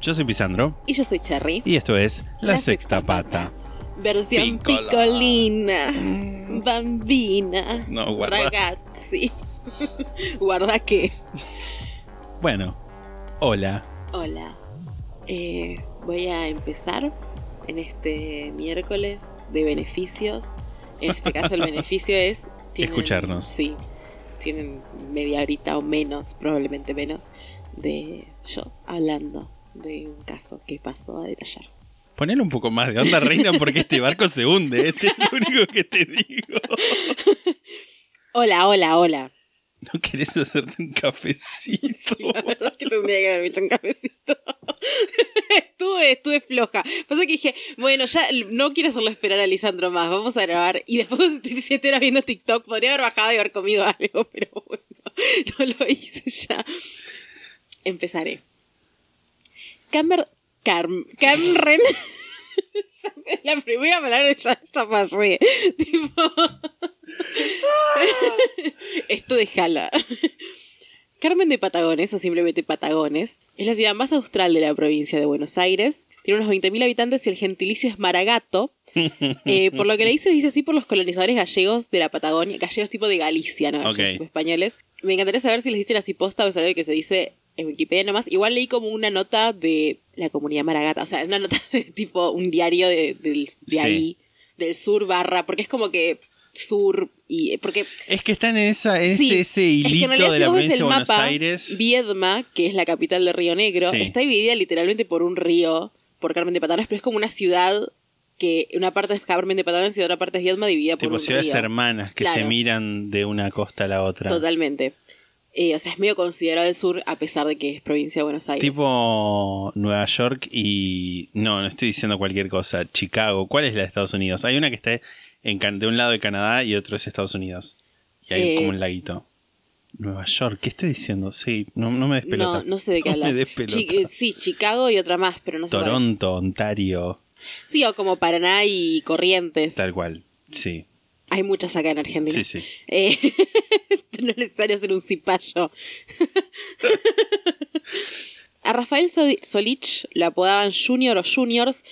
Yo soy Pisandro Y yo soy Cherry. y esto es La, La Sexta Sexta Pata. Versión Piccola. picolina. Bambina. No, guarda. Ragazzi. guarda que. Bueno, hola. Hola. Eh, voy a empezar en este miércoles de beneficios. En este caso, el beneficio es. Escucharnos. Sí. Tienen media horita o menos, probablemente menos, de yo hablando de un caso que pasó a detallar. Ponele un poco más de onda, reina, porque este barco se hunde. Este es lo único que te digo. Hola, hola, hola. ¿No querés hacerte un cafecito? La verdad es que tendría que haber hecho un cafecito. estuve, estuve floja. Pasa que dije, bueno, ya no quiero hacerlo esperar a Lisandro más, vamos a grabar. Y después estoy siete horas viendo TikTok, podría haber bajado y haber comido algo, pero bueno, no lo hice ya. Empezaré. Carm... Cameron... La primera palabra ya, ya pasé. Tipo... Esto déjala. Carmen de Patagones, o simplemente Patagones, es la ciudad más austral de la provincia de Buenos Aires. Tiene unos 20.000 habitantes y el gentilicio es Maragato. Eh, por lo que le dice, dice así por los colonizadores gallegos de la Patagonia, gallegos tipo de Galicia, ¿no? Gallegos tipo españoles. Me encantaría saber si les dicen así posta o es algo que se dice en Wikipedia nomás. Igual leí como una nota de la comunidad Maragata, o sea, una nota de tipo un diario de, de Sí. ahí, del sur barra, porque es como que sur y porque Es que están en esa, ese, Sí, ese es que en hilito realidad de si la provincia de Buenos mapa, Aires. Viedma, que es la capital de Río Negro, Sí. está dividida literalmente por un río, por Carmen de Patagones, pero es como una ciudad que una parte es Carmen de Patagones y otra parte es Viedma dividida por un ciudades río. hermanas que se miran de una costa a la otra. Totalmente. Eh, o sea, es medio considerado el sur a pesar de que es provincia de Buenos Aires. Tipo Nueva York y... No, no estoy diciendo cualquier cosa. Chicago. ¿Cuál es la de Estados Unidos? Hay una que está en, Can- de un lado de Canadá y otro es Estados Unidos. Y hay Eh, como un laguito. Nueva York. ¿Qué estoy diciendo? Sí, no, no me des pelota. no, no sé de qué No me hablas. Chi- eh, sí, Chicago y otra más, pero no sé. Toronto, Ontario. Sí, o como Paraná y Corrientes. Tal cual. Sí, Hay muchas acá en Argentina. sí, sí. Eh, no es necesario ser un cipayo. A Rafael Sol- Solich lo apodaban Junior o Juniors.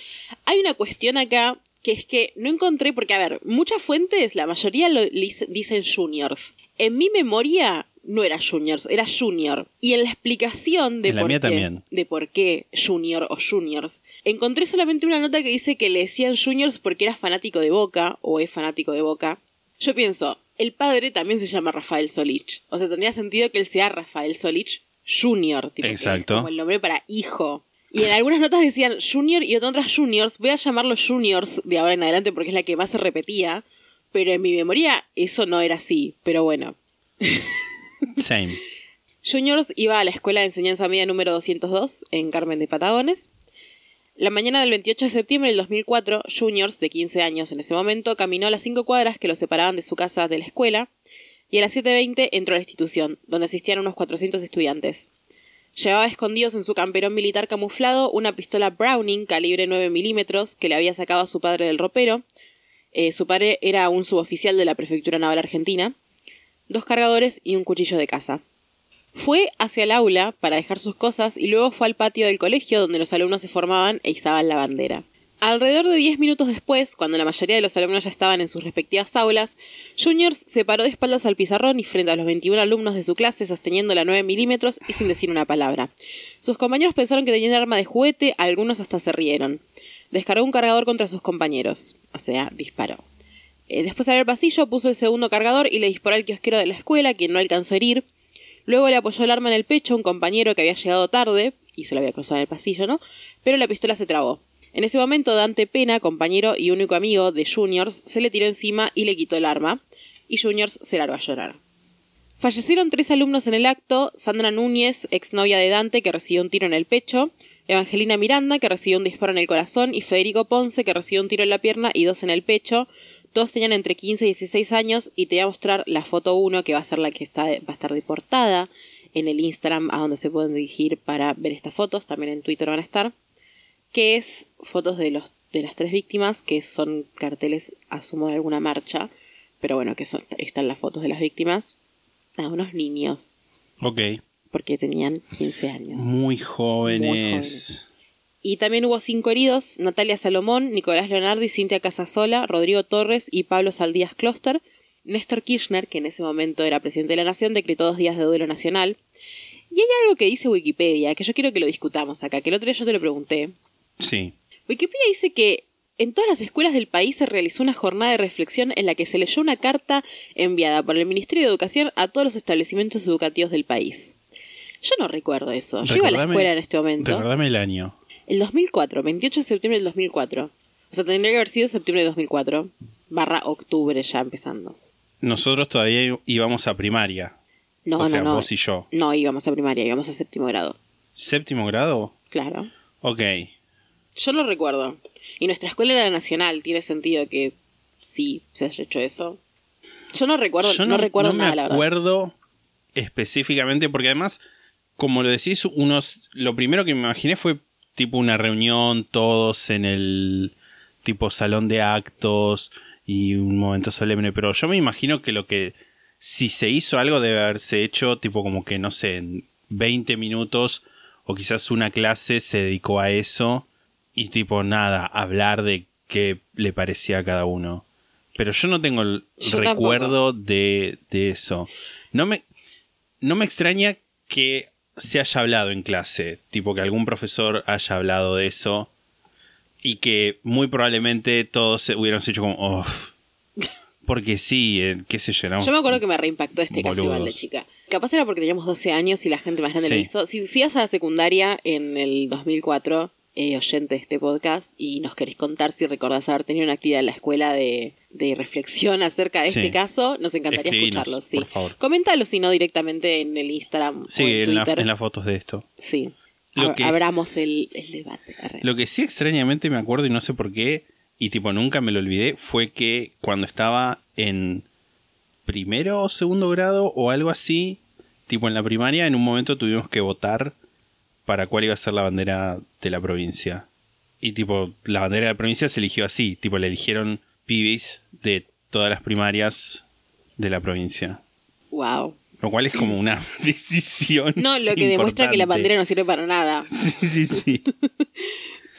Hay una cuestión acá que es que no encontré, porque a ver, muchas fuentes, la mayoría lo dicen Juniors. En mi memoria no era Juniors, era Junior. Y en la explicación de, la por, qué, de por qué Junior o Juniors, encontré solamente una nota que dice que le decían Juniors porque era fanático de Boca o es fanático de Boca. Yo pienso, el padre también se llama Rafael Solich. O sea, tendría sentido que él sea Rafael Solich Junior. Tipo, Exacto. como el nombre para hijo. Y en algunas notas decían Junior y otras Juniors. Voy a llamarlo Juniors de ahora en adelante porque es la que más se repetía. Pero en mi memoria eso no era así. Pero bueno. Same. Juniors iba a la escuela de enseñanza media número 202 en Carmen de Patagones. La mañana del 28 de septiembre del 2004, Juniors, de 15 años en ese momento, caminó las cinco cuadras que lo separaban de su casa de la escuela y a las 7.20 entró a la institución, donde asistían unos 400 estudiantes. Llevaba escondidos en su camperón militar camuflado una pistola Browning calibre 9 milímetros que le había sacado a su padre del ropero. Eh, su padre era un suboficial de la Prefectura Naval Argentina. Dos cargadores y un cuchillo de caza. Fue hacia el aula para dejar sus cosas y luego fue al patio del colegio donde los alumnos se formaban e izaban la bandera. Alrededor de 10 minutos después, cuando la mayoría de los alumnos ya estaban en sus respectivas aulas, Juniors se paró de espaldas al pizarrón y frente a los 21 alumnos de su clase sosteniendo la 9 milímetros y sin decir una palabra. Sus compañeros pensaron que tenían arma de juguete, algunos hasta se rieron. Descargó un cargador contra sus compañeros, o sea, disparó. Eh, después de al pasillo, puso el segundo cargador y le disparó al kiosquero de la escuela, quien no alcanzó a herir. Luego le apoyó el arma en el pecho a un compañero que había llegado tarde, y se lo había cruzado en el pasillo, ¿no? Pero la pistola se trabó. En ese momento, Dante Pena, compañero y único amigo de Juniors, se le tiró encima y le quitó el arma, y Juniors se largó a llorar. Fallecieron tres alumnos en el acto, Sandra Núñez, exnovia de Dante, que recibió un tiro en el pecho, Evangelina Miranda, que recibió un disparo en el corazón, y Federico Ponce, que recibió un tiro en la pierna y dos en el pecho. Todos tenían entre 15 y 16 años y te voy a mostrar la foto 1, que va a ser la que está, va a estar de portada en el Instagram a donde se pueden dirigir para ver estas fotos, también en Twitter van a estar, que es fotos de, los, de las tres víctimas, que son carteles, asumo, de alguna marcha, pero bueno, que son, están las fotos de las víctimas, a unos niños, Ok. porque tenían 15 años. Muy jóvenes. Muy jóvenes. Y también hubo cinco heridos, Natalia Salomón, Nicolás Leonardi, Cintia Casasola, Rodrigo Torres y Pablo Saldías Kloster. Néstor Kirchner, que en ese momento era presidente de la Nación, decretó dos días de duelo nacional. Y hay algo que dice Wikipedia, que yo quiero que lo discutamos acá, que el otro día yo te lo pregunté. Sí. Wikipedia dice que en todas las escuelas del país se realizó una jornada de reflexión en la que se leyó una carta enviada por el Ministerio de Educación a todos los establecimientos educativos del país. Yo no recuerdo eso. Yo iba a la escuela en este momento. Recordame el año. El 2004, 28 de septiembre del 2004. O sea, tendría que haber sido septiembre de 2004. Barra octubre ya empezando. Nosotros todavía íbamos a primaria. No, o sea, no, no. vos y yo. No, íbamos a primaria, íbamos a séptimo grado. ¿Séptimo grado? Claro. Ok. Yo lo recuerdo. Y nuestra escuela era nacional, tiene sentido que sí se haya hecho eso. Yo no recuerdo, Yo no, recuerdo no nada, la verdad. acuerdo específicamente, porque además, como lo decís, unos, lo primero que me imaginé fue tipo una reunión, todos en el tipo salón de actos y un momento solemne, pero yo me imagino que lo que, si se hizo algo debe haberse hecho tipo como que, no sé, en 20 minutos o quizás una clase se dedicó a eso y tipo nada, hablar de qué le parecía a cada uno. Pero yo no tengo el Yo recuerdo de, de eso. No me, no me extraña que se haya hablado en clase, tipo que algún profesor haya hablado de eso y que muy probablemente todos hubieran hecho como, "Oh". porque sí, eh, qué sé yo. Yo me acuerdo que me reimpactó este caso igual de chica. Capaz era porque teníamos 12 años y la gente más grande lo Sí. hizo. Si, si ibas a la secundaria en el 2004, eh, oyente de este podcast, y nos querés contar si recordás haber tenido una actividad en la escuela de, de reflexión acerca de Sí. este caso, nos encantaría Escribinos, escucharlo. Sí. por favor. Coméntalo si no directamente en el Instagram Sí, o en en, la- en las fotos de esto. Sí. Lo Ab- que- Abramos el, el debate. Arre. Lo que sí extrañamente me acuerdo y no sé por qué, y tipo nunca me lo olvidé, fue que cuando estaba en primero o segundo grado o algo así, tipo en la primaria, en un momento tuvimos que votar para cuál iba a ser la bandera de la provincia. Y tipo, la bandera de la provincia se eligió así, tipo, le eligieron pibis de todas las primarias de la provincia. Wow. Lo cual es como una decisión. No, lo que demuestra que la bandera no sirve para nada. Sí, sí, sí.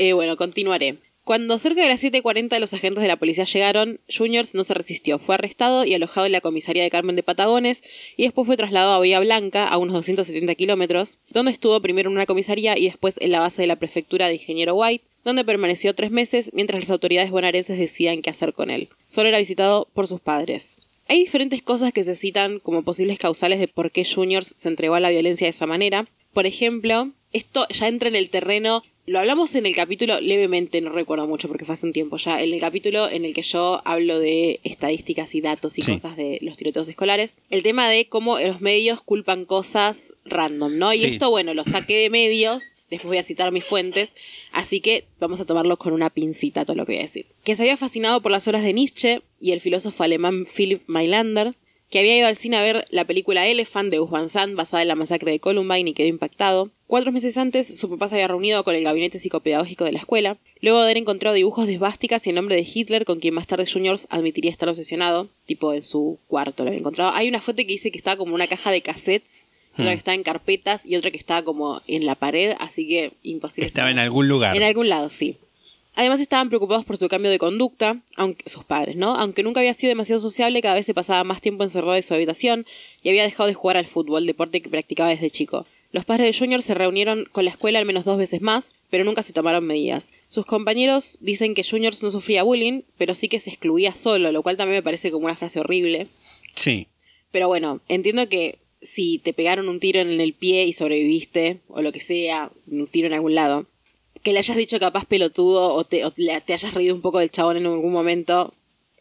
Eh, bueno, continuaré. Cuando cerca de las 7.40 los agentes de la policía llegaron, Juniors no se resistió. Fue arrestado y alojado en la comisaría de Carmen de Patagones y después fue trasladado a Bahía Blanca, a unos 270 kilómetros, donde estuvo primero en una comisaría y después en la base de la prefectura de Ingeniero White, donde permaneció tres meses mientras las autoridades bonaerenses decían qué hacer con él. Solo era visitado por sus padres. Hay diferentes cosas que se citan como posibles causales de por qué Juniors se entregó a la violencia de esa manera. Por ejemplo, esto ya entra en el terreno. Lo hablamos en el capítulo levemente, no recuerdo mucho porque fue hace un tiempo ya. En el capítulo en el que yo hablo de estadísticas y datos y Sí. cosas de los tiroteos escolares. El tema de cómo los medios culpan cosas random, ¿no? Y Sí. esto, bueno, lo saqué de medios. Después voy a citar mis fuentes. Así que vamos a tomarlo con una pincita todo lo que voy a decir. Que se había fascinado por las obras de Nietzsche y el filósofo alemán Philip Mailander que había ido al cine a ver la película Elephant de Gus Van Sant basada en la masacre de Columbine y quedó impactado. Cuatro meses antes, su papá se había reunido con el gabinete psicopedagógico de la escuela, luego de haber encontrado dibujos de esvásticas y el nombre de Hitler, con quien más tarde Juniors admitiría estar obsesionado, tipo en su cuarto lo había encontrado. Hay una fuente que dice que estaba como una caja de cassettes, otra Hmm. que estaba en carpetas y otra que estaba como en la pared, así que imposible. Estaba en algún lugar. En algún lado, sí. Además estaban preocupados por su cambio de conducta, aunque sus padres, ¿no? Aunque nunca había sido demasiado sociable, cada vez se pasaba más tiempo encerrado en su habitación y había dejado de jugar al fútbol, deporte que practicaba desde chico. Los padres de Junior se reunieron con la escuela al menos dos veces más, pero nunca se tomaron medidas. Sus compañeros dicen que Juniors no sufría bullying, pero sí que se excluía solo, lo cual también me parece como una frase horrible. Sí. Pero bueno, entiendo que si te pegaron un tiro en el pie y sobreviviste, o lo que sea, un tiro en algún lado, que le hayas dicho capaz pelotudo o te, o te hayas reído un poco del chabón en algún momento,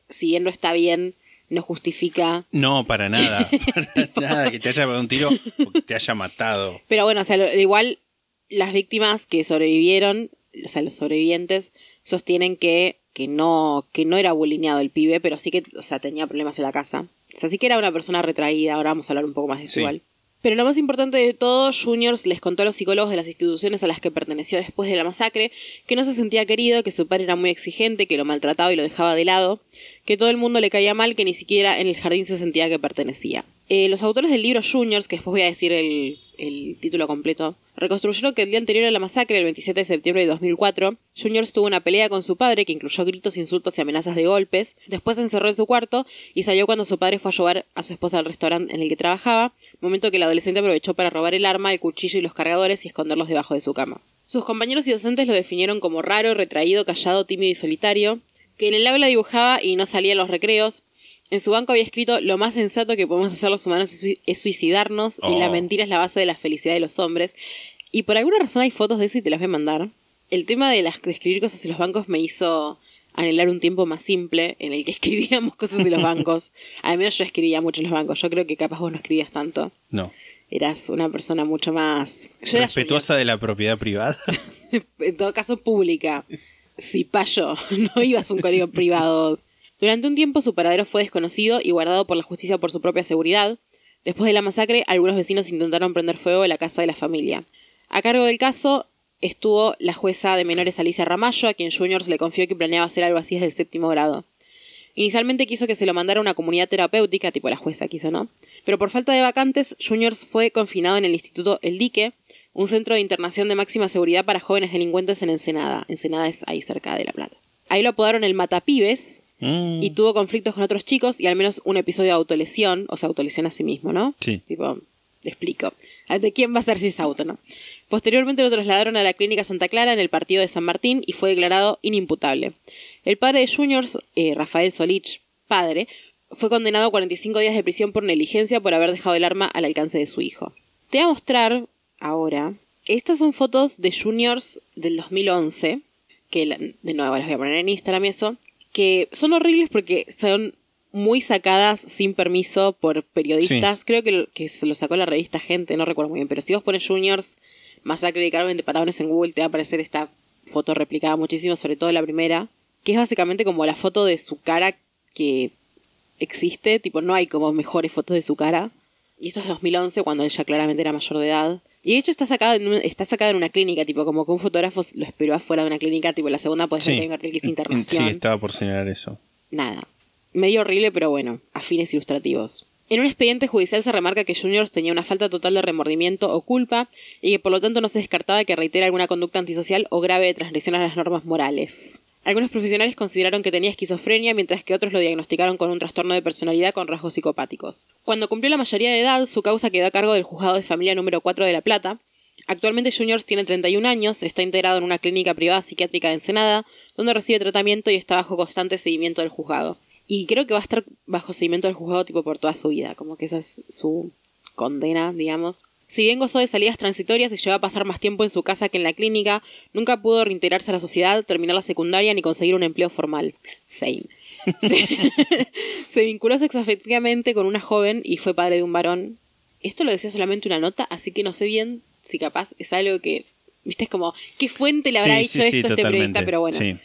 si bien no está bien, no justifica. No, para nada. Para nada que te haya pegado un tiro o que te haya matado. Pero bueno, o sea, igual las víctimas que sobrevivieron, o sea, los sobrevivientes, sostienen que, que no, que no era bulineado el pibe, pero sí que, o sea, tenía problemas en la casa. O sea, sí que era una persona retraída, ahora vamos a hablar un poco más de eso Sí. igual. Pero lo más importante de todo, Juniors les contó a los psicólogos de las instituciones a las que perteneció después de la masacre que no se sentía querido, que su padre era muy exigente, que lo maltrataba y lo dejaba de lado, que todo el mundo le caía mal, que ni siquiera en el jardín se sentía que pertenecía. Eh, los autores del libro Juniors, que después voy a decir el, el título completo, reconstruyeron que el día anterior a la masacre, el 27 de septiembre de 2004, Juniors tuvo una pelea con su padre que incluyó gritos, insultos y amenazas de golpes. Después se encerró en su cuarto y salió cuando su padre fue a llevar a su esposa al restaurante en el que trabajaba, momento que el adolescente aprovechó para robar el arma, el cuchillo y los cargadores y esconderlos debajo de su cama. Sus compañeros y docentes lo definieron como raro, retraído, callado, tímido y solitario, que en el aula dibujaba y no salía en los recreos. En su banco había escrito lo más sensato que podemos hacer los humanos es sui- es suicidarnos y Oh. la mentira es la base de la felicidad de los hombres. Y por alguna razón hay fotos de eso y te las voy a mandar. El tema de, las, de escribir cosas en los bancos me hizo anhelar un tiempo más simple en el que escribíamos cosas en los bancos. Además yo escribía mucho en los bancos. Yo creo que capaz vos no escribías tanto. No. Eras una persona mucho más... Yo Respetuosa de la propiedad privada. en todo caso pública. Si payo, no ibas a un colegio privado. Durante un tiempo su paradero fue desconocido y guardado por la justicia por su propia seguridad. Después de la masacre, algunos vecinos intentaron prender fuego en la casa de la familia. A cargo del caso estuvo la jueza de menores Alicia Ramallo, a quien Juniors le confió que planeaba hacer algo así desde el séptimo grado. Inicialmente quiso que se lo mandara a una comunidad terapéutica, tipo la jueza quiso, ¿no? Pero por falta de vacantes, Juniors fue confinado en el Instituto El Dique, un centro de internación de máxima seguridad para jóvenes delincuentes en Ensenada. Ensenada es ahí cerca de La Plata. Ahí lo apodaron el Matapibes Mm, y tuvo conflictos con otros chicos y al menos un episodio de autolesión, o sea, autolesión a sí mismo, ¿no? Sí. Tipo, te explico. ¿De quién va a ser si es auto, no? Posteriormente lo trasladaron a la clínica Santa Clara en el partido de San Martín y fue declarado inimputable. El padre de Juniors, eh, Rafael Solich, padre, fue condenado a 45 días de prisión por negligencia por haber dejado el arma al alcance de su hijo. Te voy a mostrar ahora. Estas son fotos de Juniors del 2011, que de nuevo las voy a poner en Instagram y eso, que son horribles porque son muy sacadas sin permiso por periodistas. Creo que, que se lo sacó la revista Gente, no recuerdo muy bien, pero si vos pones Juniors, Masacre de Carmen de Patagones en Google, te va a aparecer esta foto replicada muchísimo, sobre todo la primera, que es básicamente como la foto de su cara que existe, tipo, no hay como mejores fotos de su cara. Y esto es 2011, cuando ella claramente era mayor de edad. Y de hecho está sacada en, un- está sacada en una clínica, tipo, como que un fotógrafo lo esperó afuera de una clínica, tipo, la segunda puede ser que hay un cartel que es Sí, internación. estaba por señalar eso. Nada. Medio horrible, pero bueno, a fines ilustrativos. En un expediente judicial se remarca que Juniors tenía una falta total de remordimiento o culpa y que por lo tanto no se descartaba que reitere alguna conducta antisocial o grave de transgresión a las normas morales. Algunos profesionales consideraron que tenía esquizofrenia, mientras que otros lo diagnosticaron con un trastorno de personalidad con rasgos psicopáticos. Cuando cumplió la mayoría de edad, su causa quedó a cargo del juzgado de familia número 4 de La Plata. Actualmente Juniors tiene 31 años, está integrado en una clínica privada psiquiátrica de Ensenada, donde recibe tratamiento y está bajo constante seguimiento del juzgado. Y creo que va a estar bajo seguimiento del juzgado tipo por toda su vida, como que esa es su condena, digamos. Si bien gozó de salidas transitorias y llegó a pasar más tiempo en su casa que en la clínica, nunca pudo reintegrarse a la sociedad, terminar la secundaria ni conseguir un empleo formal. Same. Se, se vinculó sexoafectivamente con una joven y fue padre de un varón. Esto lo decía solamente una nota, así que no sé bien si capaz es algo que, viste, es como, ¿qué fuente le habrá Sí, dicho sí, sí, esto a este periodista? Pero bueno,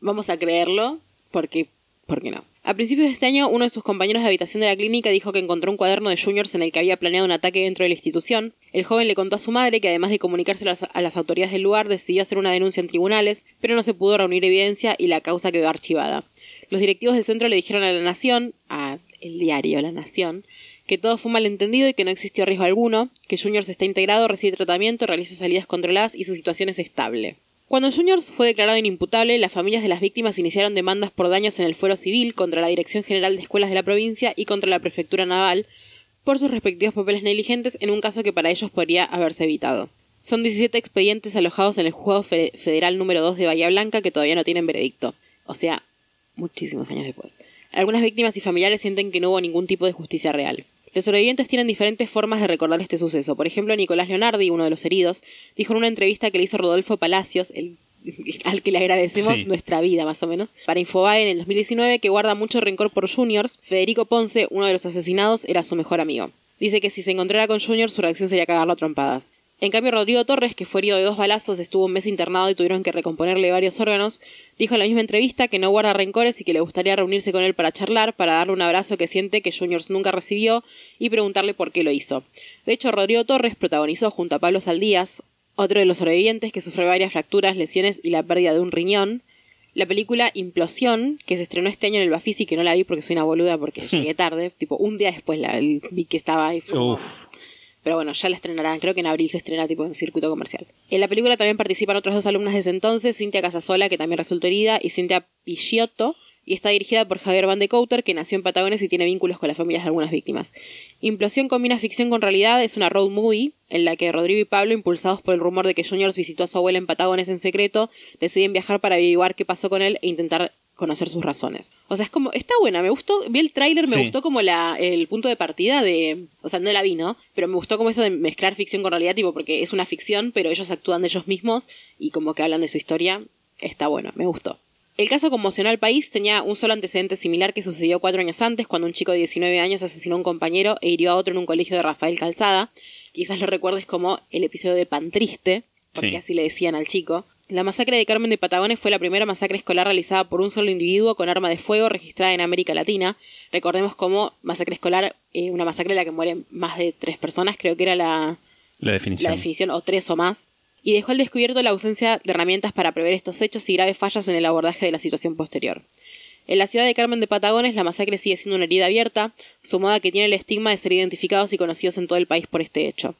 vamos a creerlo, porque, ¿por qué no? A principios de este año, uno de sus compañeros de habitación de la clínica dijo que encontró un cuaderno de Juniors en el que había planeado un ataque dentro de la institución. El joven le contó a su madre que además de comunicárselo a las, autoridades del lugar, decidió hacer una denuncia en tribunales, pero no se pudo reunir evidencia y la causa quedó archivada. Los directivos del centro le dijeron a La Nación, a el diario La Nación, que todo fue un malentendido y que no existió riesgo alguno, que Juniors está integrado, recibe tratamiento, realiza salidas controladas y su situación es estable. Cuando Juniors fue declarado inimputable, las familias de las víctimas iniciaron demandas por daños en el fuero civil contra la Dirección General de Escuelas de la provincia y contra la Prefectura Naval por sus respectivos papeles negligentes en un caso que para ellos podría haberse evitado. Son 17 expedientes alojados en el Juzgado Fe- Federal número 2 de Bahía Blanca que todavía no tienen veredicto. O sea, muchísimos años después. Algunas víctimas y familiares sienten que no hubo ningún tipo de justicia real. Los sobrevivientes tienen diferentes formas de recordar este suceso. Por ejemplo, Nicolás Leonardi, uno de los heridos, dijo en una entrevista que le hizo Rodolfo Palacios, el al que le agradecemos Sí. nuestra vida, más o menos. Para Infobae en el 2019, que guarda mucho rencor por Juniors, Federico Ponce, uno de los asesinados, era su mejor amigo. Dice que si se encontrara con Juniors, su reacción sería cagarlo a trompadas. En cambio, Rodrigo Torres, que fue herido de dos balazos, estuvo un mes internado y tuvieron que recomponerle varios órganos, dijo en la misma entrevista que no guarda rencores y que le gustaría reunirse con él para charlar, para darle un abrazo que siente que Juniors nunca recibió y preguntarle por qué lo hizo. De hecho, Rodrigo Torres protagonizó junto a Pablo Saldías, otro de los sobrevivientes que sufrió varias fracturas, lesiones y la pérdida de un riñón, la película Implosión, que se estrenó este año en el Bafisi, que no la vi porque soy una boluda porque llegué tarde, tipo un día después la vi que estaba ahí. fue. Pero bueno, ya la estrenarán. Creo que en abril se estrena tipo en circuito comercial. En la película también participan otras dos alumnas de ese entonces, Cintia Casasola, que también resultó herida, y Cintia Picciotto, y está dirigida por Javier Van de Couter, que nació en Patagones y tiene vínculos con las familias de algunas víctimas. Implosión combina ficción con realidad, es una road movie en la que Rodrigo y Pablo, impulsados por el rumor de que Juniors visitó a su abuela en Patagones en secreto, deciden viajar para averiguar qué pasó con él e intentar conocer sus razones. O sea, es como, está buena, me gustó, vi el tráiler, me Sí. gustó como la, el punto de partida de, o sea, no la vi, ¿no? Pero me gustó como eso de mezclar ficción con realidad, tipo, porque es una ficción, pero ellos actúan de ellos mismos y como que hablan de su historia, está bueno, me gustó. El caso conmocionó al país, tenía un solo antecedente similar que sucedió cuatro años antes, cuando un chico de 19 años asesinó a un compañero e hirió a otro en un colegio de Rafael Calzada. Quizás lo recuerdes como el episodio de Pan Triste, porque Sí. así le decían al chico. La masacre de Carmen de Patagones fue la primera masacre escolar realizada por un solo individuo con arma de fuego registrada en América Latina. Recordemos como masacre escolar, eh, una masacre en la que mueren más de tres personas, creo que era la, La definición. la definición, o tres o más, y dejó al descubierto la ausencia de herramientas para prever estos hechos y graves fallas en el abordaje de la situación posterior. En la ciudad de Carmen de Patagones, la masacre sigue siendo una herida abierta, sumada a que tiene el estigma de ser identificados y conocidos en todo el país por este hecho.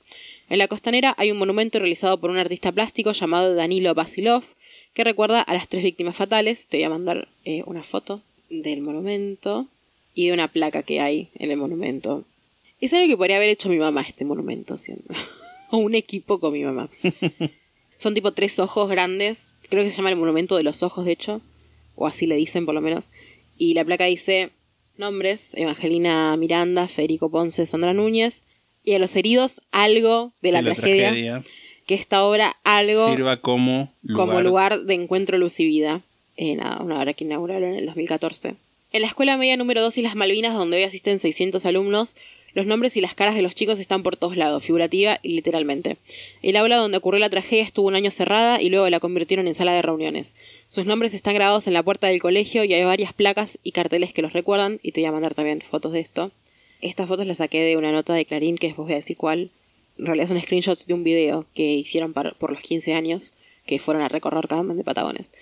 En la costanera hay un monumento realizado por un artista plástico llamado Danilo Basilov, que recuerda a las tres víctimas fatales. Te voy a mandar eh, una foto del monumento y de una placa que hay en el monumento. Es algo que podría haber hecho mi mamá este monumento, siendo. o un equipo con mi mamá. Son tipo tres ojos grandes. Creo que se llama el monumento de los ojos, de hecho. O así le dicen, por lo menos. Y la placa dice nombres: Evangelina Miranda, Federico Ponce, Sandra Núñez. Y a los heridos, algo de la, De tragedia, Que esta obra, algo Sirva como lugar. como lugar de encuentro, luz y vida. Eh, nada, una obra que inauguraron en el 2014. En la escuela media número 2 y las Malvinas, donde hoy asisten 600 alumnos, los nombres y las caras de los chicos están por todos lados, figurativa y literalmente. El aula donde ocurrió la tragedia estuvo un año cerrada y luego la convirtieron en sala de reuniones. Sus nombres están grabados en la puerta del colegio y hay varias placas y carteles que los recuerdan, y te voy a mandar también fotos de esto. Estas fotos las saqué de una nota de Clarín, que después voy a decir cuál. En realidad son screenshots de un video que hicieron por los 15 años, que fueron a recorrer Carmen de Patagones.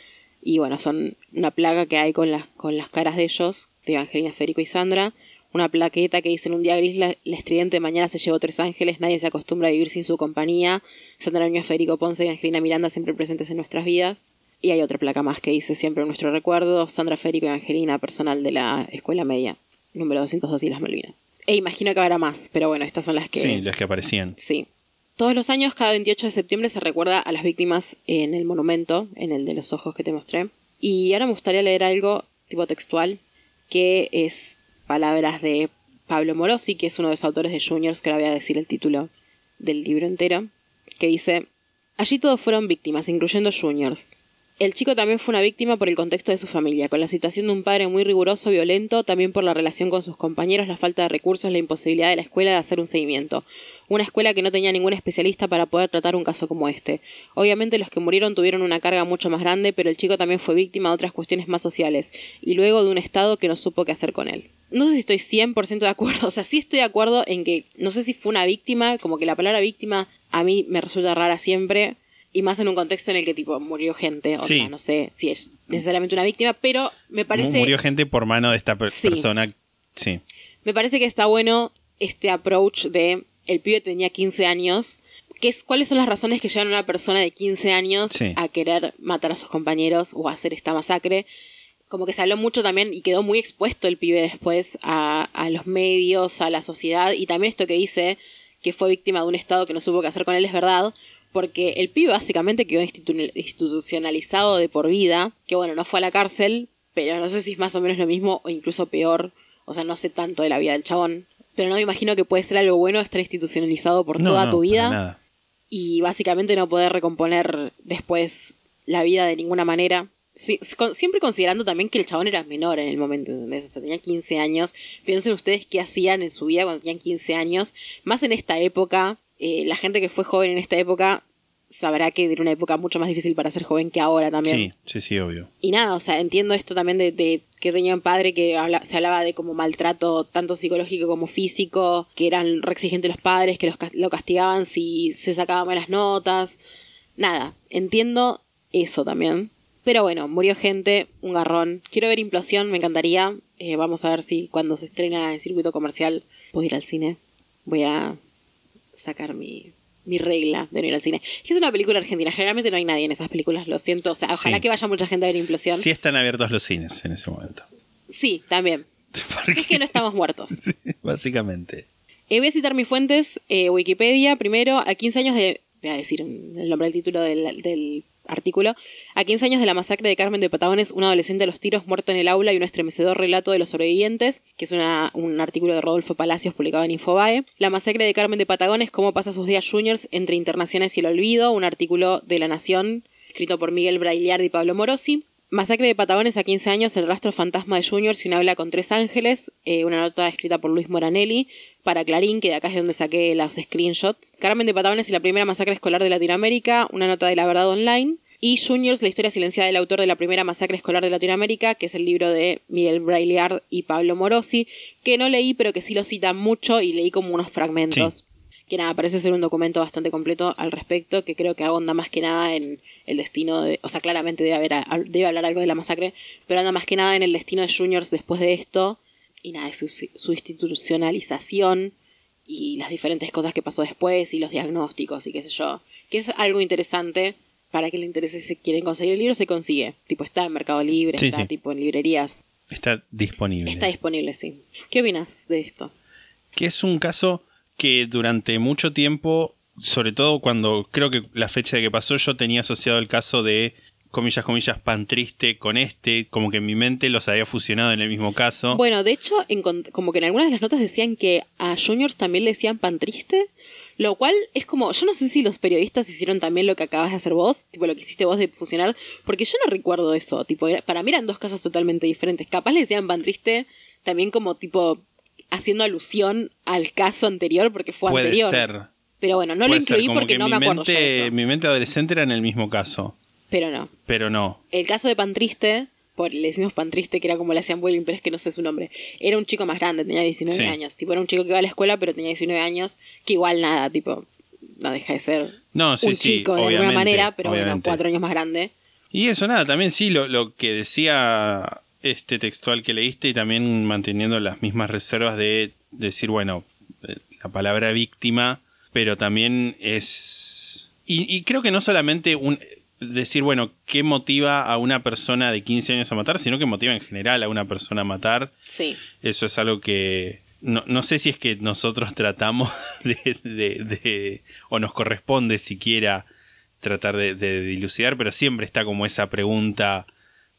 Y bueno, son una placa que hay con las, con las caras de ellos, de Evangelina, Federico y Sandra. Una plaqueta que dice en un día gris, la, la estridente mañana se llevó tres ángeles, nadie se acostumbra a vivir sin su compañía. Sandra Núñez, Federico Ponce y Angelina Miranda siempre presentes en nuestras vidas. Y hay otra placa más que dice siempre en nuestro recuerdo, Sandra, Federico y Angelina, personal de la escuela media, número 202 y las Malvinas. E imagino que habrá más, pero bueno, estas son las que... Sí, las que aparecían. Sí. Todos los años, cada 28 de septiembre, se recuerda a las víctimas en el monumento, en el de los ojos que te mostré. Y ahora me gustaría leer algo tipo textual, que es palabras de Pablo Morosi, que es uno de los autores de Juniors, que ahora voy a decir el título del libro entero, que dice, Allí todos fueron víctimas, incluyendo Juniors. El chico también fue una víctima por el contexto de su familia, con la situación de un padre muy riguroso, violento, también por la relación con sus compañeros, la falta de recursos, la imposibilidad de la escuela de hacer un seguimiento. Una escuela que no tenía ningún especialista para poder tratar un caso como este. Obviamente los que murieron tuvieron una carga mucho más grande, pero el chico también fue víctima de otras cuestiones más sociales, y luego de un Estado que no supo qué hacer con él. No sé si estoy 100% de acuerdo, o sea, sí estoy de acuerdo en que, no sé si fue una víctima, como que la palabra víctima a mí me resulta rara siempre, y más en un contexto en el que tipo murió gente, o Sí. sea, no sé si es necesariamente una víctima, pero me parece Murió gente por mano de esta per- Sí. persona. Sí. me parece que está bueno este approach de el pibe tenía 15 años, que es cuáles son las razones que llevan a una persona de 15 años Sí. a querer matar a sus compañeros o a hacer esta masacre. Como que se habló mucho también y quedó muy expuesto el pibe después a, a los medios, a la sociedad y también esto que dice que fue víctima de un estado que no supo qué hacer con él es verdad, porque el pibe básicamente quedó institu- institucionalizado de por vida, que bueno, no fue a la cárcel, pero no sé si es más o menos lo mismo o incluso peor, o sea, no sé tanto de la vida del chabón, pero no me imagino que puede ser algo bueno estar institucionalizado por No, toda no, tu vida nada. y básicamente no poder recomponer después la vida de ninguna manera. Sí, con- siempre considerando también que el chabón era menor en el momento, ¿entendés? O sea, tenía 15 años. Piensen ustedes qué hacían en su vida cuando tenían 15 años. Más en esta época, eh, la gente que fue joven en esta época sabrá que era una época mucho más difícil para ser joven que ahora también. Sí, sí, sí, obvio. Y nada, o sea, entiendo esto también de, de que tenía un padre que habla- se hablaba de como maltrato tanto psicológico como físico, que eran re exigentes los padres, que los, lo castigaban si se sacaban malas notas. Nada, entiendo eso también. Pero bueno, murió gente, un garrón. Quiero ver Implosión, me encantaría. Eh, vamos a ver si cuando se estrena en circuito comercial puedo ir al cine. Voy a sacar mi, mi regla de no ir al cine. Es que es una película argentina. Generalmente no hay nadie en esas películas, lo siento. O sea, ojalá Sí. que vaya mucha gente a ver Implosión. Sí están abiertos los cines en ese momento. Sí, también. Es que no estamos muertos. Básicamente. Eh, voy a citar mis fuentes. eh, Wikipedia, primero, a 15 años de... Voy a decir el nombre del título del, del artículo. A 15 años de la masacre de Carmen de Patagones, un adolescente a los tiros muerto en el aula y un estremecedor relato de los sobrevivientes, que es una- un artículo de Rodolfo Palacios publicado en Infobae. La masacre de Carmen de Patagones, cómo pasa sus días juniors entre internaciones y el olvido, un artículo de La Nación, escrito por Miguel Brailiard y Pablo Morosi. Masacre de Patagones a 15 años, el rastro fantasma de Juniors y una habla con tres ángeles, eh, una nota escrita por Luis Moranelli para Clarín, que de acá es de donde saqué los screenshots. Carmen de Patagones y la primera masacre escolar de Latinoamérica, una nota de La Verdad Online. Y Juniors, la historia silenciada del autor de la primera masacre escolar de Latinoamérica, que es el libro de Miguel Brailiard y Pablo Morosi, que no leí, pero que sí lo citan mucho y leí como unos fragmentos que nada, parece ser un documento bastante completo al respecto, que creo que abonda más que nada en el destino de, o sea, claramente debe haber debe hablar algo de la masacre, pero anda más que nada en el destino de Juniors después de esto y nada, su, su institucionalización y las diferentes cosas que pasó después y los diagnósticos y qué sé yo, que es algo interesante para que le interese si quieren conseguir el libro se consigue, tipo está en Mercado Libre, Sí, está sí. tipo en librerías, Está disponible. está disponible, sí. ¿Qué opinas de esto? que es un caso que durante mucho tiempo, sobre todo cuando creo que la fecha de que pasó, yo tenía asociado el caso de, comillas, comillas, pan triste con este, como que en mi mente los había fusionado en el mismo caso. Bueno, de hecho, como que en algunas de las notas decían que a Juniors también le decían pan triste, lo cual es como, yo no sé si los periodistas hicieron también lo que acabas de hacer vos, tipo lo que hiciste vos de fusionar, porque yo no recuerdo eso, tipo, para mí eran dos casos totalmente diferentes. Capaz le decían pan triste también como tipo haciendo alusión al caso anterior porque fue Puede anterior. ser. Pero bueno, no lo Puede incluí porque que no mi me acuerdo yo de mente, eso. Mi mente adolescente era en el mismo caso, Pero no. pero no. El caso de Pan Triste, por, le decimos Pan Triste, que era como le hacían bullying, pero es que no sé su nombre. Era un chico más grande, tenía 19 Sí. años. Tipo, era un chico que iba a la escuela, pero tenía 19 años, que igual nada, tipo, no deja de ser No, sí, un sí, chico de alguna manera, pero bueno, obviamente. cuatro años más grande. Y eso nada, también sí, lo, lo que decía este textual que leíste y también manteniendo las mismas reservas de decir, bueno, eh, la palabra víctima, pero también es... Y, y creo que no solamente un decir, bueno, qué motiva a una persona de 15 años a matar, sino que motiva en general a una persona a matar. Sí. Eso es algo que no, no sé si es que nosotros tratamos de, de- de- o nos corresponde siquiera tratar de, de dilucidar, pero siempre está como esa pregunta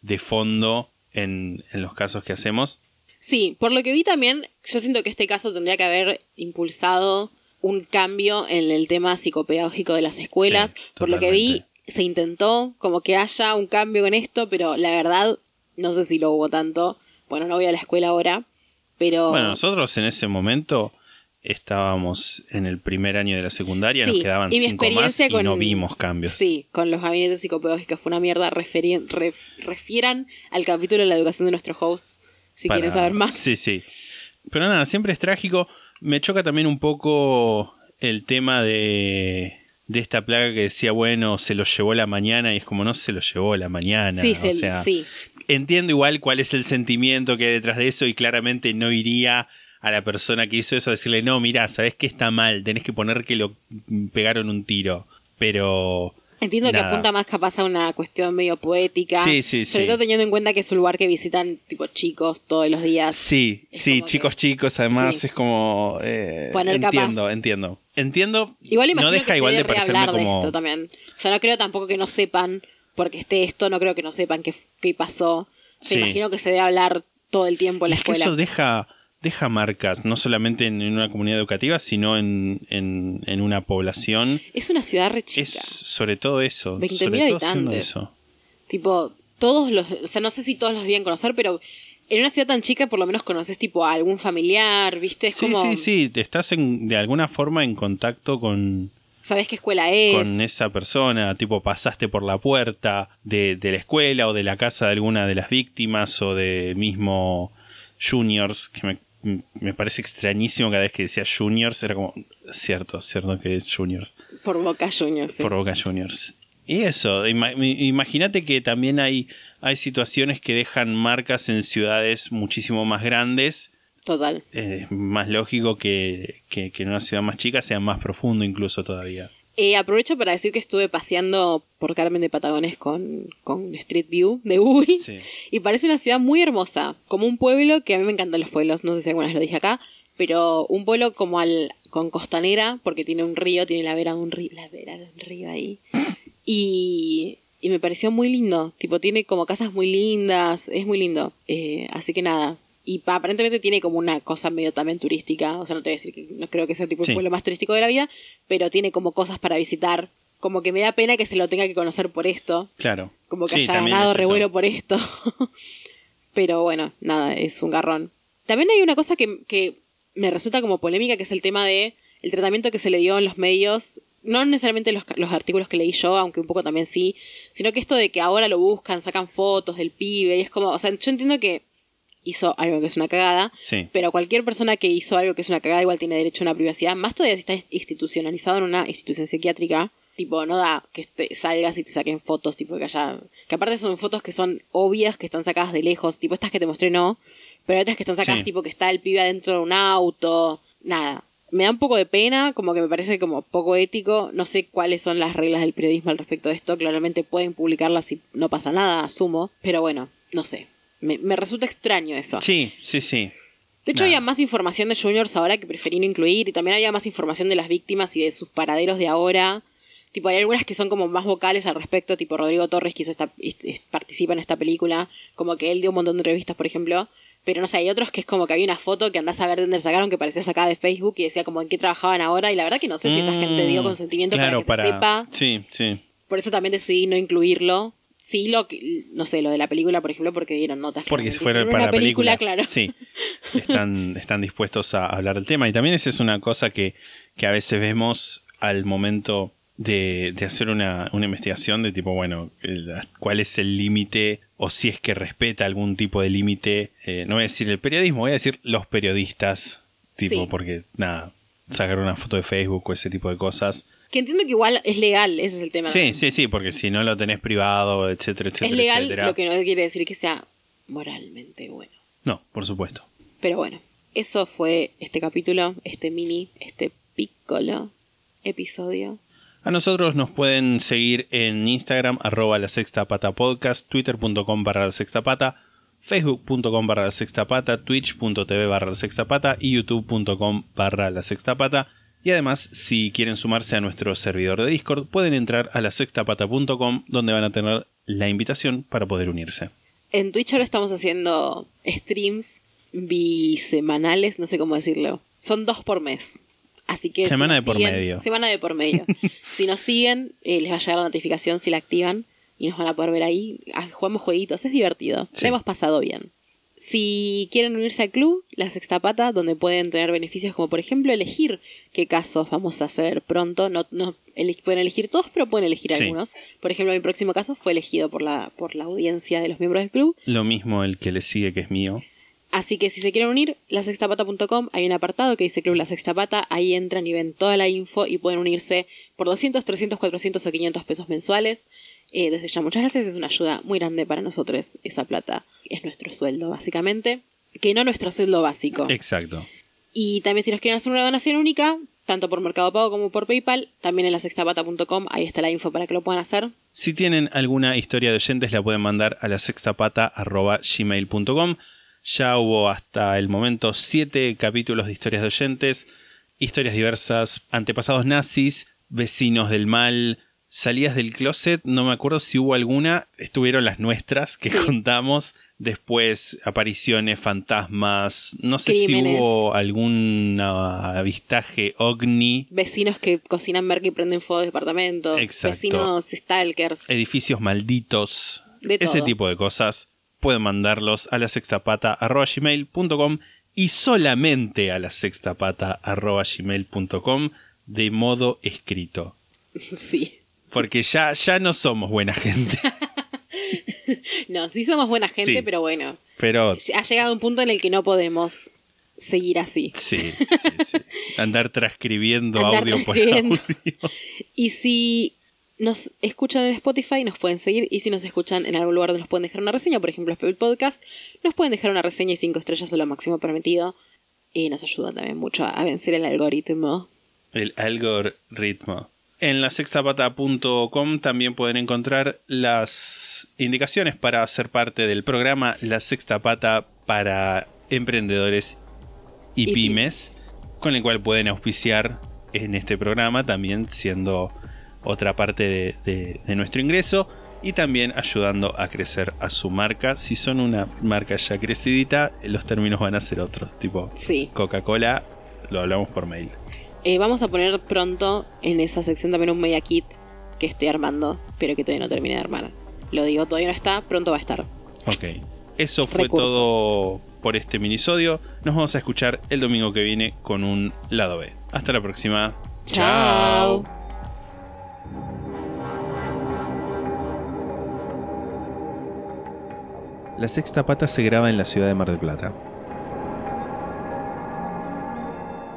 de fondo en, en los casos que hacemos. Sí, por lo que vi también, yo siento que este caso tendría que haber impulsado un cambio en el tema psicopedagógico de las escuelas. Sí, por lo que vi, se intentó como que haya un cambio en esto, pero la verdad, no sé si lo hubo tanto. Bueno, no voy a la escuela ahora, pero... Bueno, nosotros en ese momento estábamos en el primer año de la secundaria, Sí, nos quedaban y mi cinco más y con- no vimos cambios. Sí, con los gabinetes psicopedagógicos fue una mierda. Ref- refieran al capítulo de la educación de nuestros hosts si para- quieren saber más. Sí, sí. Pero nada, siempre es trágico. Me choca también un poco el tema de, de esta plaga que decía, bueno, se lo llevó la mañana y es como no se lo llevó la mañana. Sí, o se- sea, sí. Entiendo igual cuál es el sentimiento que hay detrás de eso y claramente no iría a la persona que hizo eso a decirle, no, mira, sabes que está mal, tenés que poner que lo pegaron un tiro. Pero... Entiendo que nada. apunta más capaz a una cuestión medio poética. Sí, sí, Sobre sí. todo teniendo en cuenta que es un lugar que visitan tipo chicos todos los días. Sí, Es sí, como que- chicos, chicos, además Sí. es como... eh, Poner capaz- entiendo, entiendo. Entiendo. Igual imagino no deja que igual se de debe hablar de como... esto también. O sea, no creo tampoco que no sepan, porque esté esto, no creo que no sepan qué, qué pasó. Se Sí. imagino que se debe hablar todo el tiempo en la es que escuela. eso deja, deja marcas, no solamente en, en una comunidad educativa, sino en, en, en una población. Es una ciudad re chica. Es sobre todo eso. 20.000 sobre todo siendo habitantes. eso. Tipo, todos los, o sea, no sé si todos los debían conocer, pero en una ciudad tan chica por lo menos conoces tipo a algún familiar, ¿viste? Es Sí, como, sí, sí, te estás en- de alguna forma en contacto con, sabes qué escuela es. con esa persona, tipo pasaste por la puerta de, de la escuela o de la casa de alguna de las víctimas o de mismo juniors, que me, me parece extrañísimo cada vez que decía juniors, era como, cierto, cierto que es juniors, Por Boca Juniors. sí. por Boca Juniors. Y eso, imagínate que también hay, hay situaciones que dejan marcas en ciudades muchísimo más grandes. Total. Es más lógico que, que, que en una ciudad más chica sea más profundo incluso todavía. Eh, aprovecho para decir que estuve paseando por Carmen de Patagones con, con Street View de Google. Sí. Y parece una ciudad muy hermosa, como un pueblo que a mí me encantan los pueblos, no sé si alguna vez lo dije acá, pero un pueblo como al con costanera, porque tiene un río, tiene la vera de un río, la vera de un río ahí. Y, y me pareció muy lindo, tipo tiene como casas muy lindas, es muy lindo. Eh, así que nada. Y pa- aparentemente tiene como una cosa medio también turística, o sea, no te voy a decir que no creo que sea tipo Sí. el pueblo más turístico de la vida, pero tiene como cosas para visitar. Como que me da pena que se lo tenga que conocer por esto, Claro. como que Sí, haya ganado es revuelo por esto. Pero bueno, nada, es un garrón. También hay una cosa que, que me resulta como polémica, que es el tema de el tratamiento que se le dio en los medios. No necesariamente los, los artículos que leí yo, aunque un poco también sí, sino que esto de que ahora lo buscan, sacan fotos del pibe, y es como, o sea, yo entiendo que hizo algo que es una cagada, Sí. pero cualquier persona que hizo algo que es una cagada igual tiene derecho a una privacidad, más todavía si está institucionalizado en una institución psiquiátrica, tipo, no da que te salgas y te saquen fotos, tipo, que haya... Que aparte son fotos que son obvias, que están sacadas de lejos, tipo, estas que te mostré no, pero hay otras que están sacadas, Sí. tipo, que está el pibe adentro de un auto, nada. Me da un poco de pena, como que me parece como poco ético, no sé cuáles son las reglas del periodismo al respecto de esto, claramente pueden publicarlas si no pasa nada, asumo, pero bueno, no sé. Me, me resulta extraño eso. Sí, sí, sí. De hecho, había más información de Juniors ahora que preferí no incluir. Y también había más información de las víctimas y de sus paraderos de ahora. Tipo, hay algunas que son como más vocales al respecto. Tipo, Rodrigo Torres, que hizo esta, est- est- participa en esta película. Como que él dio un montón de entrevistas, por ejemplo. Pero no sé, hay otros que es como que había una foto que andás a ver de dónde sacaron que parecía sacada de Facebook y decía como en qué trabajaban ahora. Y la verdad que no sé si esa gente dio Mm, consentimiento claro, para que se sepa. Sí, sí. Por eso también decidí no incluirlo. Sí, lo que, no sé, lo de la película, por ejemplo, porque dieron notas. Porque claramente. si fuera Hicieron para la película, claro. Sí, están, están dispuestos a hablar del tema. Y también esa es una cosa que, que a veces vemos al momento de, de hacer una, una investigación de tipo, bueno, cuál es el límite o si es que respeta algún tipo de límite. eh, no voy a decir el periodismo, voy a decir los periodistas. Tipo, Sí. porque nada, sacar una foto de Facebook o ese tipo de cosas. Que entiendo que igual es legal, ese es el tema. Sí, sí, sí, porque si no lo tenés privado, etcétera, etcétera, es legal, etcétera. lo que no quiere decir que sea moralmente bueno. No, por supuesto. Pero bueno, eso fue este capítulo, este mini, este piccolo episodio. A nosotros nos pueden seguir en Instagram, arroba la sexta pata podcast, twitter.com barra la sexta pata, facebook.com barra la sexta pata, twitch.tv barra la sexta pata y youtube.com barra la sexta pata. Y además, si quieren sumarse a nuestro servidor de Discord, pueden entrar a la sextapata.com donde van a tener la invitación para poder unirse. En Twitch ahora estamos haciendo streams bisemanales, no sé cómo decirlo. Son dos por mes. Así que Semana de por siguen- medio. Semana de por medio. si nos siguen, eh, les va a llegar la notificación si la activan y nos van a poder ver ahí. Ah, Jugamos jueguitos, es divertido. Sí. Hemos pasado bien. Si quieren unirse al club, la sexta pata, donde pueden tener beneficios como por ejemplo elegir qué casos vamos a hacer pronto. No, no ele- pueden elegir todos, pero pueden elegir Sí. algunos. Por ejemplo, mi próximo caso fue elegido por la, por la audiencia de los miembros del club. Lo mismo el que le sigue que es mío. Así que si se quieren unir, lasextapata.com, hay un apartado que dice Club La Sexta Pata, ahí entran y ven toda la info y pueden unirse por 200, 300, 400 o 500 pesos mensuales. Eh, desde ya, muchas gracias, es una ayuda muy grande para nosotros esa plata. Es nuestro sueldo, básicamente. Que no nuestro sueldo básico. Exacto. Y también si nos quieren hacer una donación única, tanto por Mercado Pago como por PayPal, también en lasextapata.com, ahí está la info para que lo puedan hacer. Si tienen alguna historia de oyentes, la pueden mandar a la sextapata.gmail.com. Ya hubo hasta el momento siete capítulos de historias de oyentes, historias diversas, antepasados nazis, vecinos del mal, salidas del closet, no me acuerdo si hubo alguna, estuvieron las nuestras que Sí. contamos, después apariciones, fantasmas, no sé Crímenes. si hubo algún avistaje ovni, Vecinos que cocinan merca y prenden fuego de departamentos. Exacto. Vecinos stalkers. edificios malditos, De ese todo. tipo de cosas, pueden mandarlos a la sextapata.gmail.com y solamente a la sextapata.gmail.com de modo escrito. Sí. Porque ya, ya no somos buena gente. No, sí somos buena gente, Sí. pero bueno. Pero Ha llegado un punto en el que no podemos seguir así. sí, sí, sí. Andar transcribiendo Andar audio por audio. Y si nos escuchan en Spotify, nos pueden seguir. Y si nos escuchan en algún lugar donde nos pueden dejar una reseña, por ejemplo, Apple Podcast, nos pueden dejar una reseña y cinco estrellas o lo máximo permitido. Y nos ayudan también mucho a vencer el algoritmo. El algoritmo. En la sextapata.com también pueden encontrar las indicaciones para ser parte del programa La Sexta Pata para emprendedores y, Y pymes, con el cual pueden auspiciar en este programa, también siendo otra parte de, de- de nuestro ingreso y también ayudando a crecer a su marca. Si son una marca ya crecidita, los términos van a ser otros, tipo Sí. Coca-Cola, lo hablamos por mail. Eh, vamos a poner pronto en esa sección también un media kit que estoy armando, pero que todavía no terminé de armar. Lo digo, todavía no está, pronto va a estar. Ok. Eso fue Recursos. todo por este minisodio. Nos vamos a escuchar el domingo que viene con un lado B. Hasta la próxima. Chao. La sexta pata se graba en la ciudad de Mar del Plata.